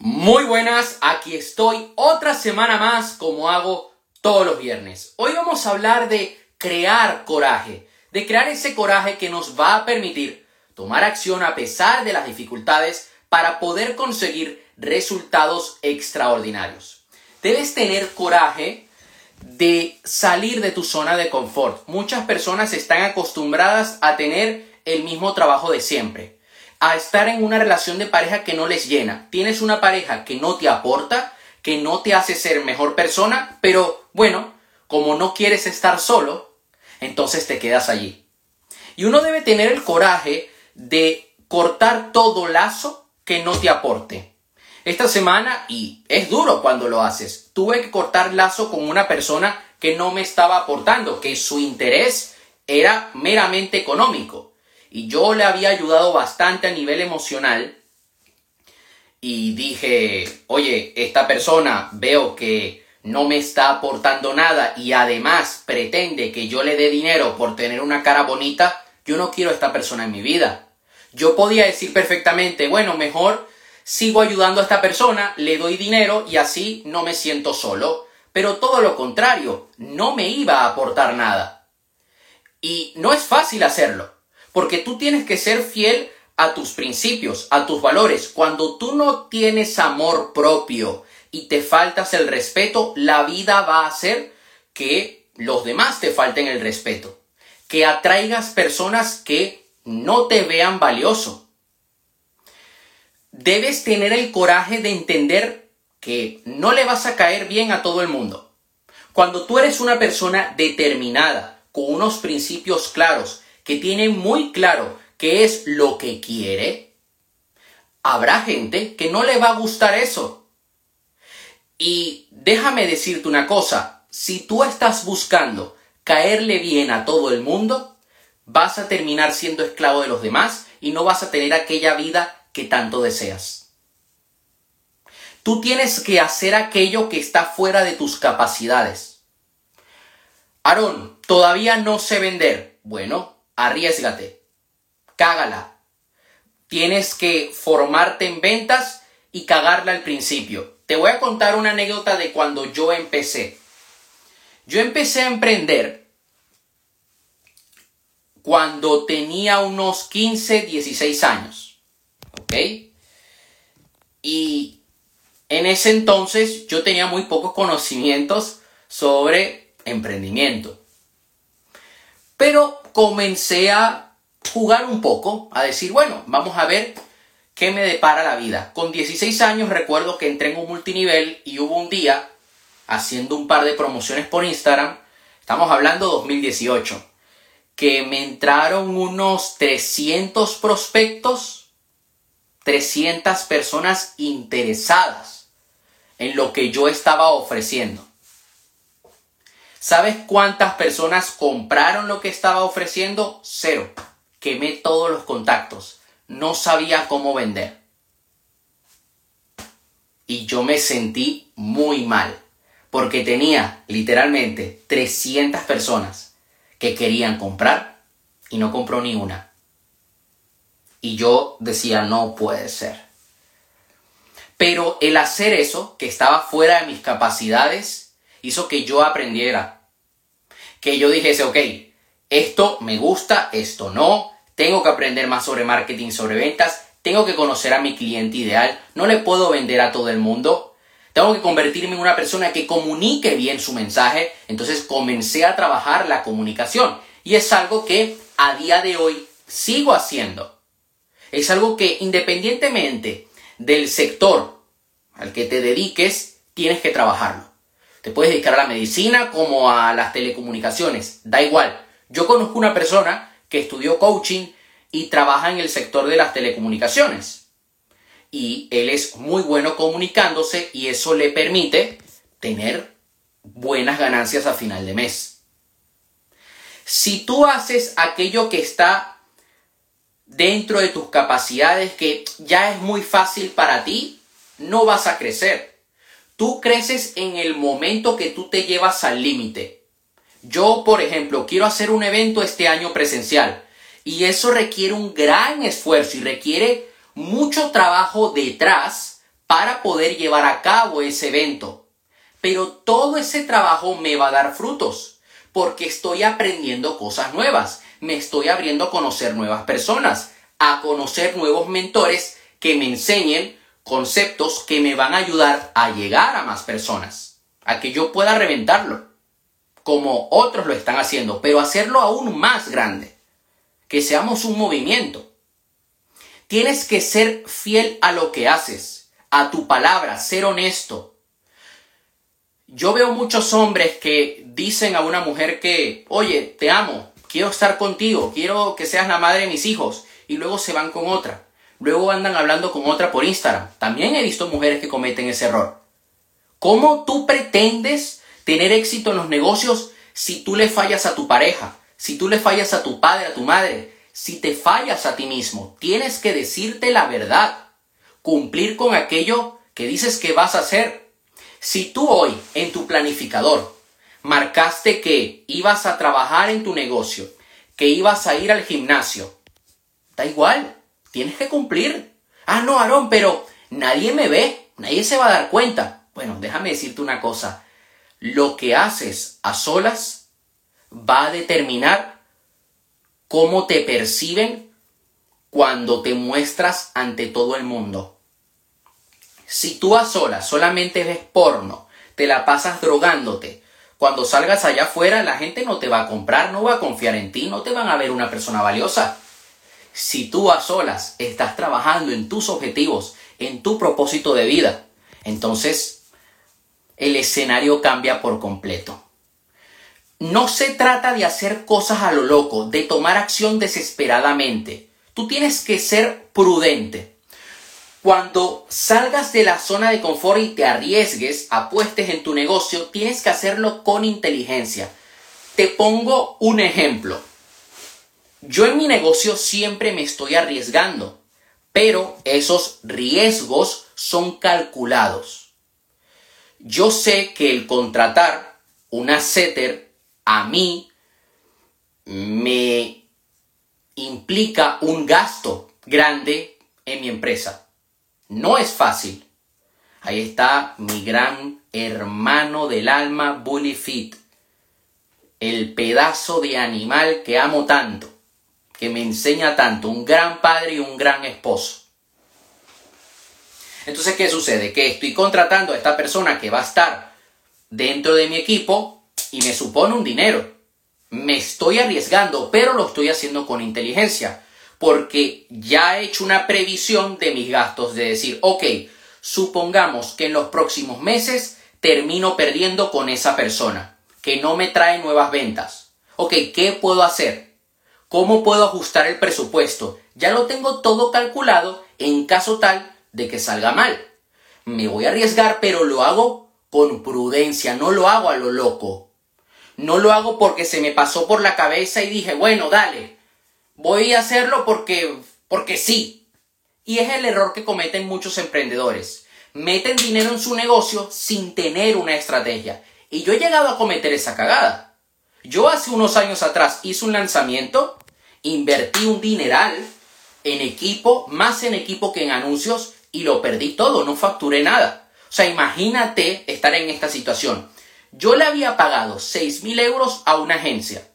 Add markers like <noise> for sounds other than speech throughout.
Muy buenas, aquí estoy otra semana más como hago todos los viernes. Hoy vamos a hablar de crear coraje, de crear ese coraje que nos va a permitir tomar acción a pesar de las dificultades para poder conseguir resultados extraordinarios. Debes tener coraje de salir de tu zona de confort. Muchas personas están acostumbradas a tener el mismo trabajo de siempre a estar en una relación de pareja que no les llena. Tienes una pareja que no te aporta, que no te hace ser mejor persona, pero bueno, como no quieres estar solo, entonces te quedas allí. Y uno debe tener el coraje de cortar todo lazo que no te aporte. Esta semana, y es duro cuando lo haces, tuve que cortar lazo con una persona que no me estaba aportando, que su interés era meramente económico y yo le había ayudado bastante a nivel emocional y dije, oye, esta persona veo que no me está aportando nada y además pretende que yo le dé dinero por tener una cara bonita, yo no quiero a esta persona en mi vida. Yo podía decir perfectamente, bueno, mejor sigo ayudando a esta persona, le doy dinero y así no me siento solo. Pero todo lo contrario, no me iba a aportar nada. Y no es fácil hacerlo. Porque tú tienes que ser fiel a tus principios, a tus valores. Cuando tú no tienes amor propio y te faltas el respeto, la vida va a hacer que los demás te falten el respeto. Que atraigas personas que no te vean valioso. Debes tener el coraje de entender que no le vas a caer bien a todo el mundo. Cuando tú eres una persona determinada, con unos principios claros, que tiene muy claro qué es lo que quiere, habrá gente que no le va a gustar eso. Y déjame decirte una cosa, si tú estás buscando caerle bien a todo el mundo, vas a terminar siendo esclavo de los demás y no vas a tener aquella vida que tanto deseas. Tú tienes que hacer aquello que está fuera de tus capacidades. Aarón, todavía no sé vender. Bueno, arriesgate, cágala. Tienes que formarte en ventas y cagarla al principio. Te voy a contar una anécdota de cuando yo empecé. Yo empecé a emprender cuando tenía unos 15, 16 años. ¿Ok? Y en ese entonces yo tenía muy pocos conocimientos sobre emprendimiento. Pero comencé a jugar un poco, a decir, bueno, vamos a ver qué me depara la vida. Con 16 años recuerdo que entré en un multinivel y hubo un día, haciendo un par de promociones por Instagram, estamos hablando 2018, que me entraron unos 300 prospectos, 300 personas interesadas en lo que yo estaba ofreciendo. ¿Sabes cuántas personas compraron lo que estaba ofreciendo? Cero. Quemé todos los contactos. No sabía cómo vender. Y yo me sentí muy mal. Porque tenía literalmente 300 personas que querían comprar y no compró ni una. Y yo decía, no puede ser. Pero el hacer eso, que estaba fuera de mis capacidades, hizo que yo aprendiera que yo dijese, ok, esto me gusta, esto no, tengo que aprender más sobre marketing, sobre ventas, tengo que conocer a mi cliente ideal, no le puedo vender a todo el mundo, tengo que convertirme en una persona que comunique bien su mensaje, entonces comencé a trabajar la comunicación y es algo que a día de hoy sigo haciendo. Es algo que independientemente del sector al que te dediques, tienes que trabajarlo. Te puedes dedicar a la medicina como a las telecomunicaciones, da igual. Yo conozco una persona que estudió coaching y trabaja en el sector de las telecomunicaciones. Y él es muy bueno comunicándose y eso le permite tener buenas ganancias a final de mes. Si tú haces aquello que está dentro de tus capacidades, que ya es muy fácil para ti, no vas a crecer. Tú creces en el momento que tú te llevas al límite. Yo, por ejemplo, quiero hacer un evento este año presencial y eso requiere un gran esfuerzo y requiere mucho trabajo detrás para poder llevar a cabo ese evento. Pero todo ese trabajo me va a dar frutos porque estoy aprendiendo cosas nuevas, me estoy abriendo a conocer nuevas personas, a conocer nuevos mentores que me enseñen conceptos que me van a ayudar a llegar a más personas, a que yo pueda reventarlo, como otros lo están haciendo, pero hacerlo aún más grande, que seamos un movimiento. Tienes que ser fiel a lo que haces, a tu palabra, ser honesto. Yo veo muchos hombres que dicen a una mujer que, oye, te amo, quiero estar contigo, quiero que seas la madre de mis hijos, y luego se van con otra. Luego andan hablando con otra por Instagram. También he visto mujeres que cometen ese error. ¿Cómo tú pretendes tener éxito en los negocios si tú le fallas a tu pareja? Si tú le fallas a tu padre, a tu madre, si te fallas a ti mismo, tienes que decirte la verdad, cumplir con aquello que dices que vas a hacer. Si tú hoy en tu planificador marcaste que ibas a trabajar en tu negocio, que ibas a ir al gimnasio, da igual, tienes que cumplir. Ah, no, Aarón, pero nadie me ve, nadie se va a dar cuenta. Bueno, déjame decirte una cosa. Lo que haces a solas va a determinar cómo te perciben cuando te muestras ante todo el mundo. Si tú a solas solamente ves porno, te la pasas drogándote, cuando salgas allá afuera la gente no te va a comprar, no va a confiar en ti, no te van a ver una persona valiosa. Si tú a solas estás trabajando en tus objetivos, en tu propósito de vida, entonces el escenario cambia por completo. No se trata de hacer cosas a lo loco, de tomar acción desesperadamente. Tú tienes que ser prudente. Cuando salgas de la zona de confort y te arriesgues, apuestes en tu negocio, tienes que hacerlo con inteligencia. Te pongo un ejemplo. Yo en mi negocio siempre me estoy arriesgando, pero esos riesgos son calculados. Yo sé que el contratar una setter a mí me implica un gasto grande en mi empresa. No es fácil. Ahí está mi gran hermano del alma, Bully Fit. El pedazo de animal que amo tanto que me enseña tanto, un gran padre y un gran esposo. Entonces, ¿qué sucede? Que estoy contratando a esta persona que va a estar dentro de mi equipo y me supone un dinero. Me estoy arriesgando, pero lo estoy haciendo con inteligencia, porque ya he hecho una previsión de mis gastos, de decir, ok, supongamos que en los próximos meses termino perdiendo con esa persona, que no me trae nuevas ventas. Ok, ¿qué puedo hacer? ¿Cómo puedo ajustar el presupuesto? Ya lo tengo todo calculado en caso tal de que salga mal. Me voy a arriesgar, pero lo hago con prudencia, no lo hago a lo loco. No lo hago porque se me pasó por la cabeza y dije, bueno, dale, voy a hacerlo porque, porque sí. Y es el error que cometen muchos emprendedores. Meten dinero en su negocio sin tener una estrategia. Y yo he llegado a cometer esa cagada. Yo hace unos años atrás hice un lanzamiento invertí un dineral en equipo, más en equipo que en anuncios, y lo perdí todo, no facturé nada. O sea, imagínate estar en esta situación. Yo le había pagado 6 mil euros a una agencia.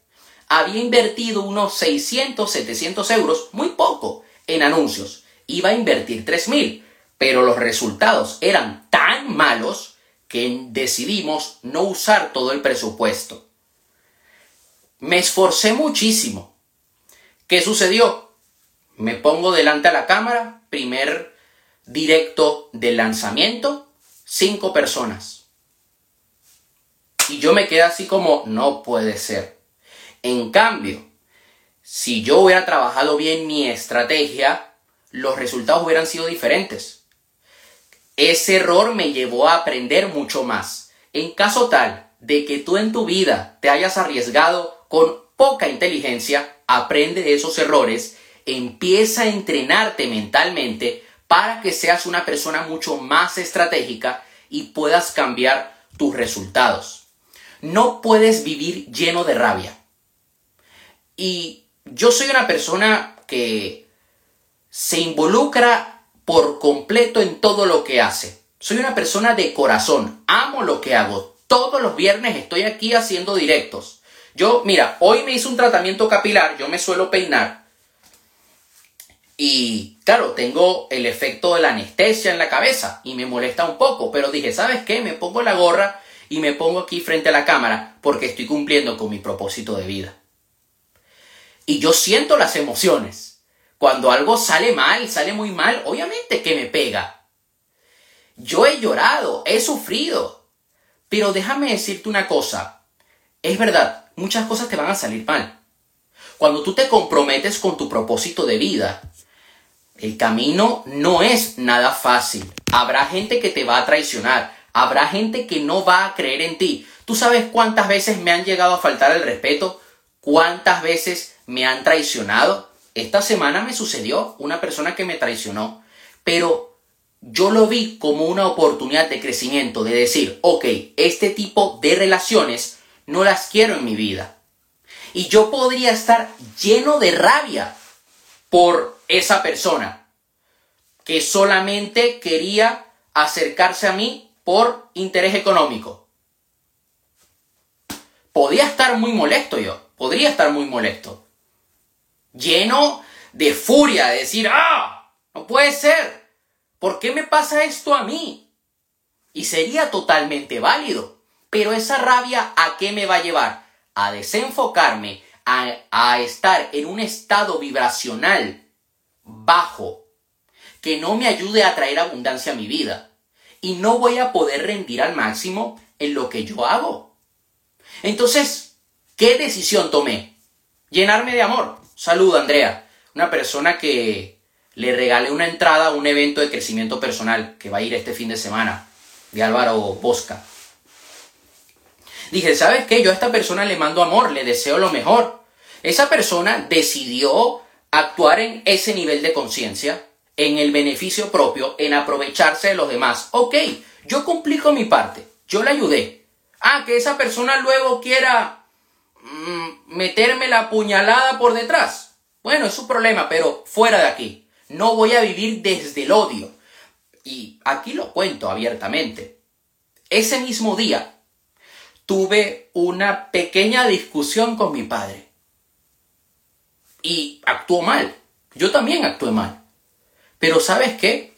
Había invertido unos 600, 700 euros, muy poco, en anuncios. Iba a invertir 3 mil, pero los resultados eran tan malos que decidimos no usar todo el presupuesto. Me esforcé muchísimo, ¿Qué sucedió? Me pongo delante a la cámara, primer directo de lanzamiento, cinco personas. Y yo me quedé así como, no puede ser. En cambio, si yo hubiera trabajado bien mi estrategia, los resultados hubieran sido diferentes. Ese error me llevó a aprender mucho más. En caso tal de que tú en tu vida te hayas arriesgado con poca inteligencia, aprende de esos errores, empieza a entrenarte mentalmente para que seas una persona mucho más estratégica y puedas cambiar tus resultados. No puedes vivir lleno de rabia. Y yo soy una persona que se involucra por completo en todo lo que hace. Soy una persona de corazón, amo lo que hago. Todos los viernes estoy aquí haciendo directos. Yo, mira, hoy me hice un tratamiento capilar, yo me suelo peinar. Y claro, tengo el efecto de la anestesia en la cabeza y me molesta un poco, pero dije, ¿sabes qué? Me pongo la gorra y me pongo aquí frente a la cámara porque estoy cumpliendo con mi propósito de vida. Y yo siento las emociones. Cuando algo sale mal, sale muy mal, obviamente que me pega. Yo he llorado, he sufrido. Pero déjame decirte una cosa. Es verdad, muchas cosas te van a salir mal. Cuando tú te comprometes con tu propósito de vida, el camino no es nada fácil. Habrá gente que te va a traicionar. Habrá gente que no va a creer en ti. ¿Tú sabes cuántas veces me han llegado a faltar el respeto? ¿Cuántas veces me han traicionado? Esta semana me sucedió una persona que me traicionó. Pero yo lo vi como una oportunidad de crecimiento, de decir, ok, este tipo de relaciones no las quiero en mi vida. Y yo podría estar lleno de rabia por esa persona que solamente quería acercarse a mí por interés económico. Podía estar muy molesto yo, podría estar muy molesto. Lleno de furia, de decir, ah, no puede ser. ¿Por qué me pasa esto a mí? Y sería totalmente válido. Pero esa rabia, ¿a qué me va a llevar? A desenfocarme, a, estar en un estado vibracional bajo, que no me ayude a traer abundancia a mi vida y no voy a poder rendir al máximo en lo que yo hago. Entonces, ¿qué decisión tomé? Llenarme de amor. Saludo, Andrea, una persona que le regalé una entrada a un evento de crecimiento personal que va a ir este fin de semana, de Álvaro Bosca. Dije, ¿sabes qué? Yo a esta persona le mando amor, le deseo lo mejor. Esa persona decidió actuar en ese nivel de conciencia en el beneficio propio, en aprovecharse de los demás. Ok, yo cumplí con mi parte, yo le ayudé. Ah, que esa persona luego quiera mm, meterme la puñalada por detrás. Bueno, es su problema, pero fuera de aquí. No voy a vivir desde el odio. Y aquí lo cuento abiertamente. Ese mismo día tuve una pequeña discusión con mi padre. Y actuó mal. Yo también actué mal. Pero ¿sabes qué?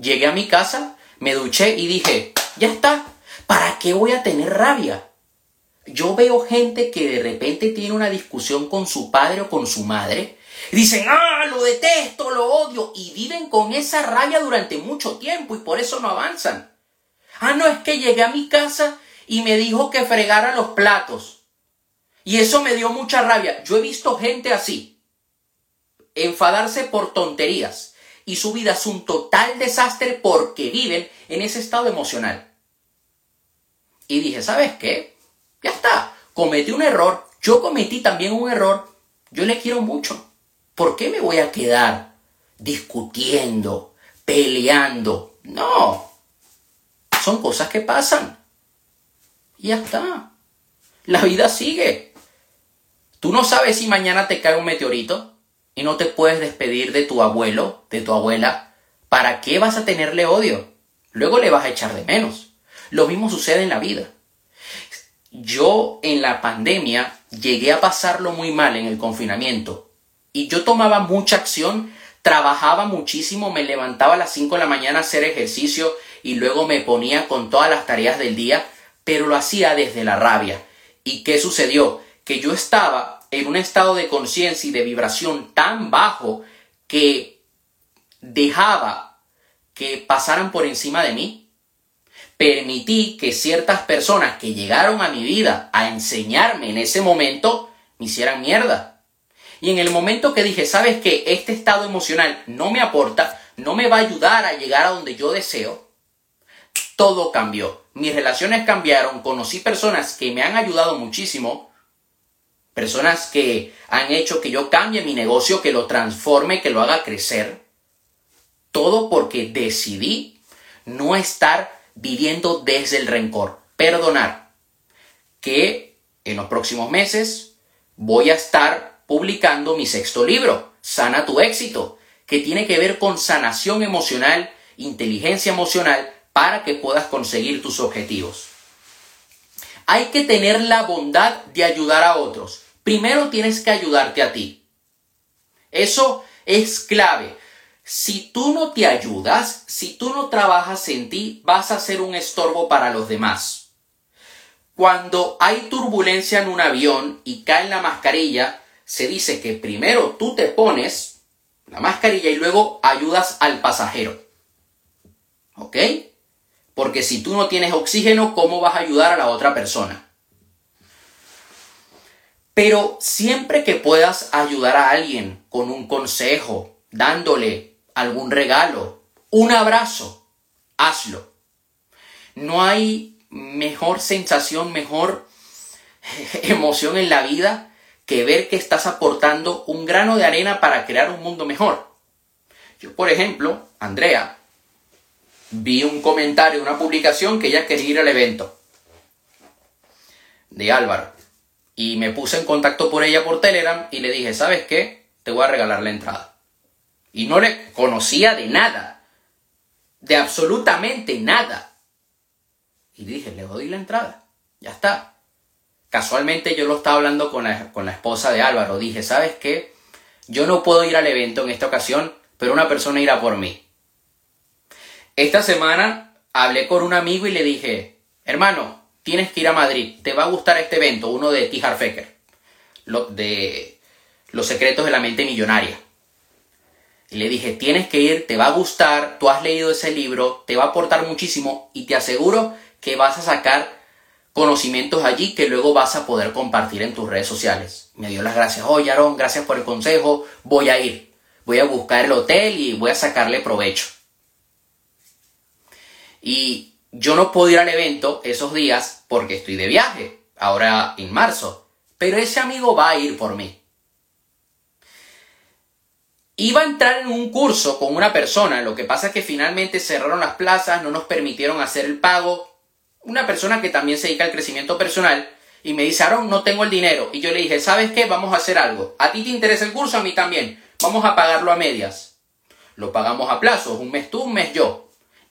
Llegué a mi casa, me duché y dije, ya está, ¿para qué voy a tener rabia? Yo veo gente que de repente tiene una discusión con su padre o con su madre. Dicen, ah, lo detesto, lo odio. Y viven con esa rabia durante mucho tiempo y por eso no avanzan. Ah, no, es que llegué a mi casa y me dijo que fregara los platos. Y eso me dio mucha rabia. Yo he visto gente así. Enfadarse por tonterías y su vida es un total desastre porque viven en ese estado emocional. Y dije, ¿sabes qué? Ya está, cometí un error, yo cometí también un error, yo le quiero mucho. ¿Por qué me voy a quedar discutiendo, peleando? No, son cosas que pasan. Y ya está. La vida sigue. Tú no sabes si mañana te cae un meteorito y no te puedes despedir de tu abuelo, de tu abuela, ¿para qué vas a tenerle odio? Luego le vas a echar de menos. Lo mismo sucede en la vida. Yo en la pandemia llegué a pasarlo muy mal en el confinamiento y yo tomaba mucha acción, trabajaba muchísimo, me levantaba a las 5 de la mañana a hacer ejercicio y luego me ponía con todas las tareas del día, pero lo hacía desde la rabia. ¿Y qué sucedió? Que yo estaba en un estado de conciencia y de vibración tan bajo que dejaba que pasaran por encima de mí. Permití que ciertas personas que llegaron a mi vida a enseñarme en ese momento me hicieran mierda. Y en el momento que dije, sabes que este estado emocional no me aporta, no me va a ayudar a llegar a donde yo deseo, todo cambió. Mis relaciones cambiaron, conocí personas que me han ayudado muchísimo, personas que han hecho que yo cambie mi negocio, que lo transforme, que lo haga crecer. Todo porque decidí no estar viviendo desde el rencor, perdonar. Que en los próximos meses voy a estar publicando mi sexto libro, Sana tu éxito, que tiene que ver con sanación emocional, inteligencia emocional, para que puedas conseguir tus objetivos. Hay que tener la bondad de ayudar a otros. Primero tienes que ayudarte a ti. Eso es clave. Si tú no te ayudas, si tú no trabajas en ti, vas a ser un estorbo para los demás. Cuando hay turbulencia en un avión y cae la mascarilla, se dice que primero tú te pones la mascarilla y luego ayudas al pasajero. ¿Ok? Porque si tú no tienes oxígeno, ¿cómo vas a ayudar a la otra persona? Pero siempre que puedas ayudar a alguien con un consejo, dándole algún regalo, un abrazo, hazlo. No hay mejor sensación, mejor <laughs> emoción en la vida que ver que estás aportando un grano de arena para crear un mundo mejor. Yo, por ejemplo, Andrea, vi un comentario, una publicación que ella quería ir al evento de Álvaro. Y me puse en contacto por ella por Telegram y le dije, ¿sabes qué? Te voy a regalar la entrada. Y no le conocía de nada. De absolutamente nada. Y dije, le doy la entrada. Ya está. Casualmente yo lo estaba hablando con la, con la esposa de Álvaro. Dije, ¿sabes qué? Yo no puedo ir al evento en esta ocasión, pero una persona irá por mí. Esta semana hablé con un amigo y le dije, hermano, tienes que ir a Madrid, te va a gustar este evento, uno de T. Lo, de Los secretos de la mente millonaria. Y le dije, tienes que ir, te va a gustar, tú has leído ese libro, te va a aportar muchísimo y te aseguro que vas a sacar conocimientos allí que luego vas a poder compartir en tus redes sociales. Me dio las gracias, oye gracias por el consejo, voy a ir, voy a buscar el hotel y voy a sacarle provecho. Y yo no puedo ir al evento esos días porque estoy de viaje, ahora en marzo. Pero ese amigo va a ir por mí. Iba a entrar en un curso con una persona, lo que pasa es que finalmente cerraron las plazas, no nos permitieron hacer el pago. Una persona que también se dedica al crecimiento personal y me dice, no tengo el dinero. Y yo le dije, ¿sabes qué? Vamos a hacer algo. ¿A ti te interesa el curso? A mí también. Vamos a pagarlo a medias. Lo pagamos a plazos, un mes tú, un mes yo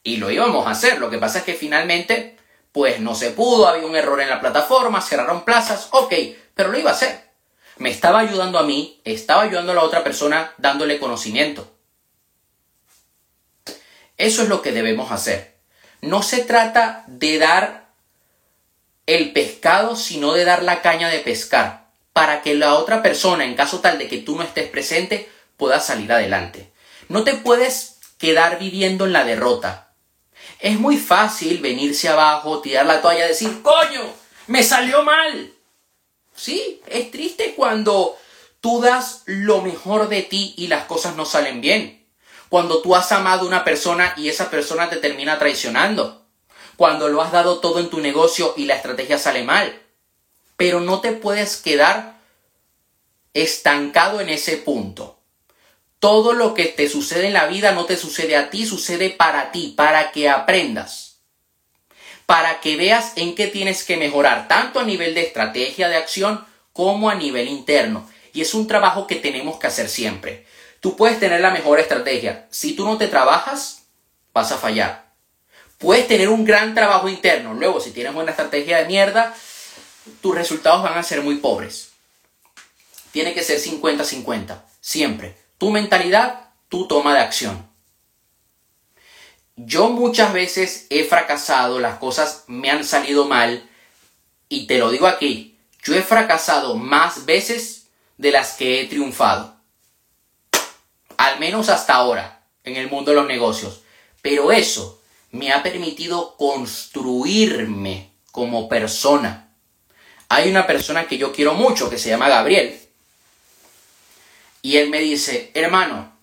y lo íbamos a hacer. Lo que pasa es que finalmente, pues no se pudo, había un error en la plataforma, cerraron plazas, ok, pero lo iba a hacer. Me estaba ayudando a mí, estaba ayudando a la otra persona dándole conocimiento. Eso es lo que debemos hacer. No se trata de dar el pescado, sino de dar la caña de pescar, para que la otra persona, en caso tal de que tú no estés presente, pueda salir adelante. No te puedes quedar viviendo en la derrota. Es muy fácil venirse abajo, tirar la toalla, decir, coño, me salió mal. Sí, es triste cuando tú das lo mejor de ti y las cosas no salen bien. Cuando tú has amado a una persona y esa persona te termina traicionando. Cuando lo has dado todo en tu negocio y la estrategia sale mal. Pero no te puedes quedar estancado en ese punto. Todo lo que te sucede en la vida no te sucede a ti, sucede para ti, para que aprendas. Para que veas en qué tienes que mejorar, tanto a nivel de estrategia de acción como a nivel interno. Y es un trabajo que tenemos que hacer siempre. Tú puedes tener la mejor estrategia. Si tú no te trabajas, vas a fallar. Puedes tener un gran trabajo interno. Luego, si tienes una estrategia de mierda, tus resultados van a ser muy pobres. Tiene que ser 50-50. Siempre. Tu mentalidad, tu toma de acción. Yo muchas veces he fracasado, las cosas me han salido mal y te lo digo aquí, yo he fracasado más veces de las que he triunfado. Al menos hasta ahora en el mundo de los negocios. Pero eso me ha permitido construirme como persona. Hay una persona que yo quiero mucho que se llama Gabriel. Y él me dice, hermano,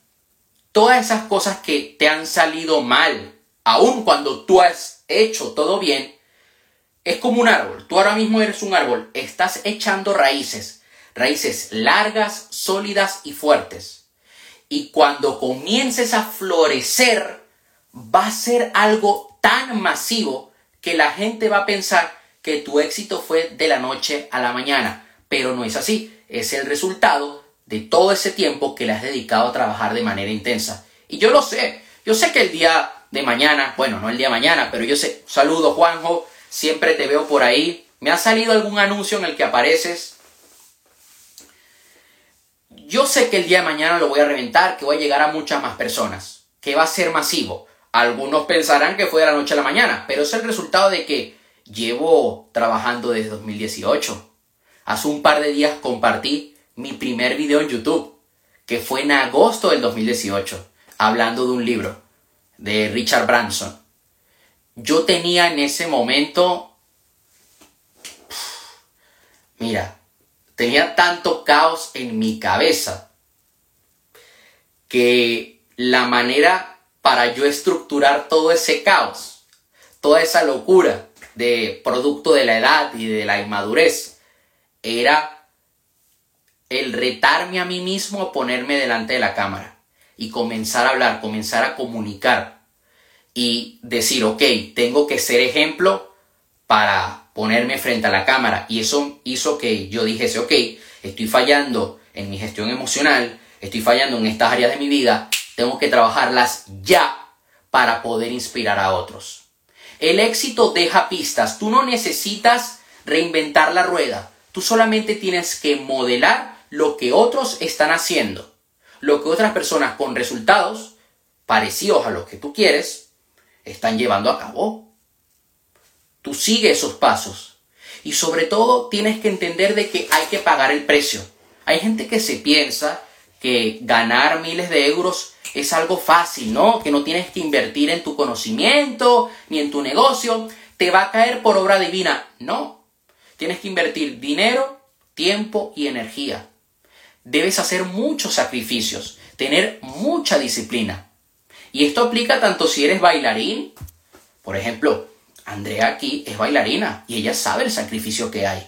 todas esas cosas que te han salido mal, aun cuando tú has hecho todo bien, es como un árbol. Tú ahora mismo eres un árbol, estás echando raíces, raíces largas, sólidas y fuertes. Y cuando comiences a florecer, va a ser algo tan masivo que la gente va a pensar que tu éxito fue de la noche a la mañana. Pero no es así, es el resultado de todo ese tiempo que le has dedicado a trabajar de manera intensa. Y yo lo sé, yo sé que el día de mañana, bueno, no el día de mañana, pero yo sé, saludo Juanjo, siempre te veo por ahí. ¿Me ha salido algún anuncio en el que apareces? Yo sé que el día de mañana lo voy a reventar, que voy a llegar a muchas más personas, que va a ser masivo. Algunos pensarán que fue de la noche a la mañana, pero es el resultado de que llevo trabajando desde 2018. Hace un par de días compartí mi primer video en YouTube, que fue en agosto del 2018, hablando de un libro de Richard Branson. Yo tenía en ese momento, mira, tenía tanto caos en mi cabeza que la manera para yo estructurar todo ese caos, toda esa locura de producto de la edad y de la inmadurez, era el retarme a mí mismo a ponerme delante de la cámara y comenzar a hablar, comenzar a comunicar y decir, ok, tengo que ser ejemplo para ponerme frente a la cámara. Y eso hizo que yo dijese, ok, estoy fallando en mi gestión emocional, estoy fallando en estas áreas de mi vida, tengo que trabajarlas ya para poder inspirar a otros. El éxito deja pistas, tú no necesitas reinventar la rueda, tú solamente tienes que modelar lo que otros están haciendo, lo que otras personas con resultados parecidos a los que tú quieres están llevando a cabo. Tú sigues esos pasos y sobre todo tienes que entender de que hay que pagar el precio. Hay gente que se piensa que ganar miles de euros es algo fácil, ¿no? Que no tienes que invertir en tu conocimiento ni en tu negocio, te va a caer por obra divina. No, tienes que invertir dinero, tiempo y energía. Debes hacer muchos sacrificios, tener mucha disciplina. Y esto aplica tanto si eres bailarín, por ejemplo, Andrea aquí es bailarina y ella sabe el sacrificio que hay.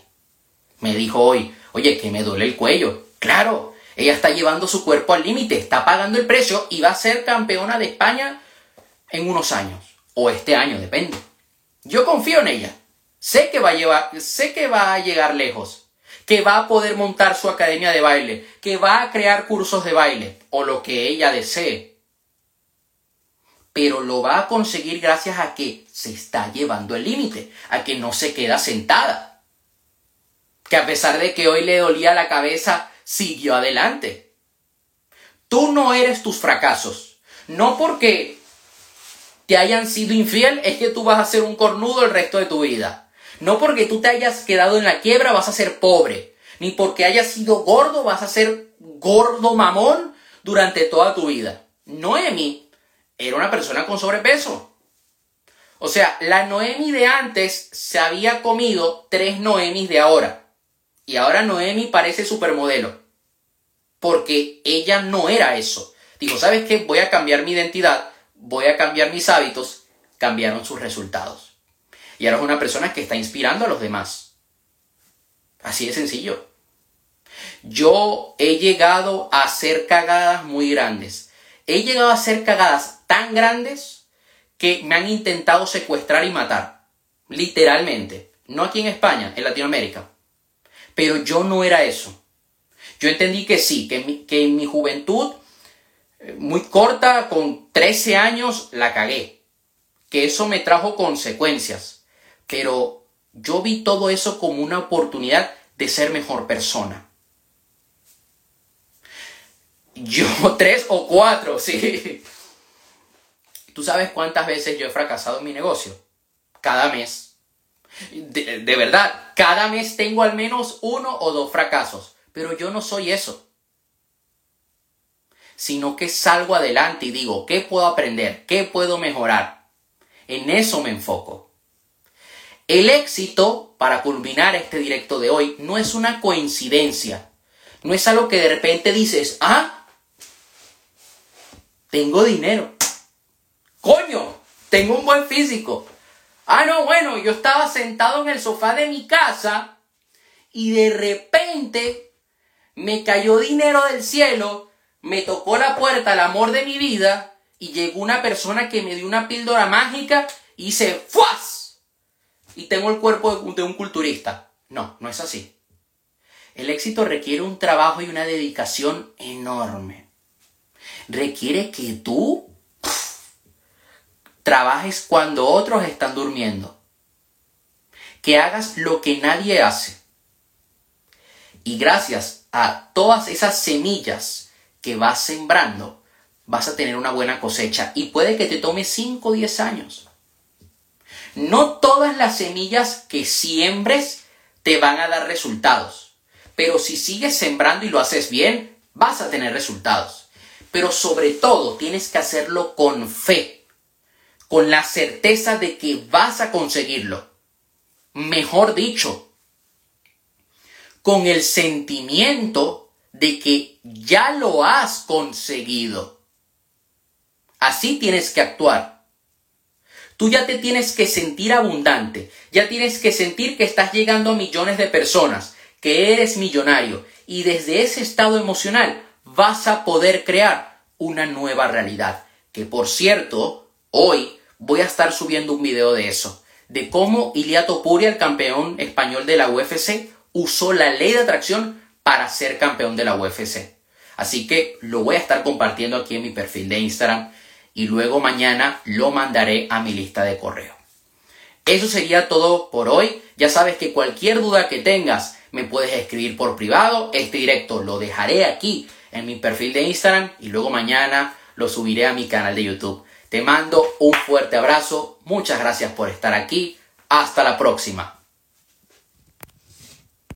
Me dijo hoy, oye, que me duele el cuello. Claro, ella está llevando su cuerpo al límite, está pagando el precio y va a ser campeona de España en unos años. O este año, depende. Yo confío en ella. Sé que va a llevar, sé que va a llegar lejos. Que va a poder montar su academia de baile. Que va a crear cursos de baile. O lo que ella desee. Pero lo va a conseguir gracias a que se está llevando el límite. A que no se queda sentada. Que a pesar de que hoy le dolía la cabeza siguió adelante. Tú no eres tus fracasos. No porque te hayan sido infiel es que tú vas a ser un cornudo el resto de tu vida. No porque tú te hayas quedado en la quiebra vas a ser pobre. Ni porque hayas sido gordo vas a ser gordo mamón durante toda tu vida. Noemi era una persona con sobrepeso. O sea, la Noemi de antes se había comido tres Noemis de ahora. Y ahora Noemi parece supermodelo. Porque ella no era eso. Dijo, ¿sabes qué? Voy a cambiar mi identidad, voy a cambiar mis hábitos. Cambiaron sus resultados. Y ahora es una persona que está inspirando a los demás. Así de sencillo. Yo he llegado a hacer cagadas muy grandes. He llegado a hacer cagadas tan grandes que me han intentado secuestrar y matar. Literalmente. No aquí en España, en Latinoamérica. Pero yo no era eso. Yo entendí que sí, que, en mi juventud, eh, muy corta, con 13 años, la cagué. Que eso me trajo consecuencias. Pero yo vi todo eso como una oportunidad de ser mejor persona. Yo <laughs> tres o cuatro, sí. ¿Tú sabes cuántas veces yo he fracasado en mi negocio? Cada mes. De, verdad, cada mes tengo al menos uno o dos fracasos, pero yo no soy eso. Sino que salgo adelante y digo, ¿qué puedo aprender? ¿Qué puedo mejorar? En eso me enfoco. El éxito, para culminar este directo de hoy, no es una coincidencia. No es algo que de repente dices, ah, tengo dinero. Coño, tengo un buen físico. Ah, no, bueno, yo estaba sentado en el sofá de mi casa y de repente me cayó dinero del cielo, me tocó la puerta el amor de mi vida y llegó una persona que me dio una píldora mágica y hice ¡fuas! Y tengo el cuerpo de un culturista. No, no es así. El éxito requiere un trabajo y una dedicación enorme. Requiere que tú trabajes cuando otros están durmiendo. Que hagas lo que nadie hace. Y gracias a todas esas semillas que vas sembrando, vas a tener una buena cosecha. Y puede que te tome 5 o 10 años. No todas las semillas que siembres te van a dar resultados. Pero si sigues sembrando y lo haces bien, vas a tener resultados. Pero sobre todo tienes que hacerlo con fe, con la certeza de que vas a conseguirlo. Mejor dicho, con el sentimiento de que ya lo has conseguido. Así tienes que actuar. Tú ya te tienes que sentir abundante, ya tienes que sentir que estás llegando a millones de personas, que eres millonario y desde ese estado emocional vas a poder crear una nueva realidad. Que por cierto, hoy voy a estar subiendo un video de eso, de cómo Ilia Topuria, el campeón español de la UFC, usó la ley de atracción para ser campeón de la UFC. Así que lo voy a estar compartiendo aquí en mi perfil de Instagram y luego mañana lo mandaré a mi lista de correo. Eso sería todo por hoy. Ya sabes que cualquier duda que tengas me puedes escribir por privado. Este directo lo dejaré aquí en mi perfil de Instagram y luego mañana lo subiré a mi canal de YouTube. Te mando un fuerte abrazo. Muchas gracias por estar aquí. Hasta la próxima.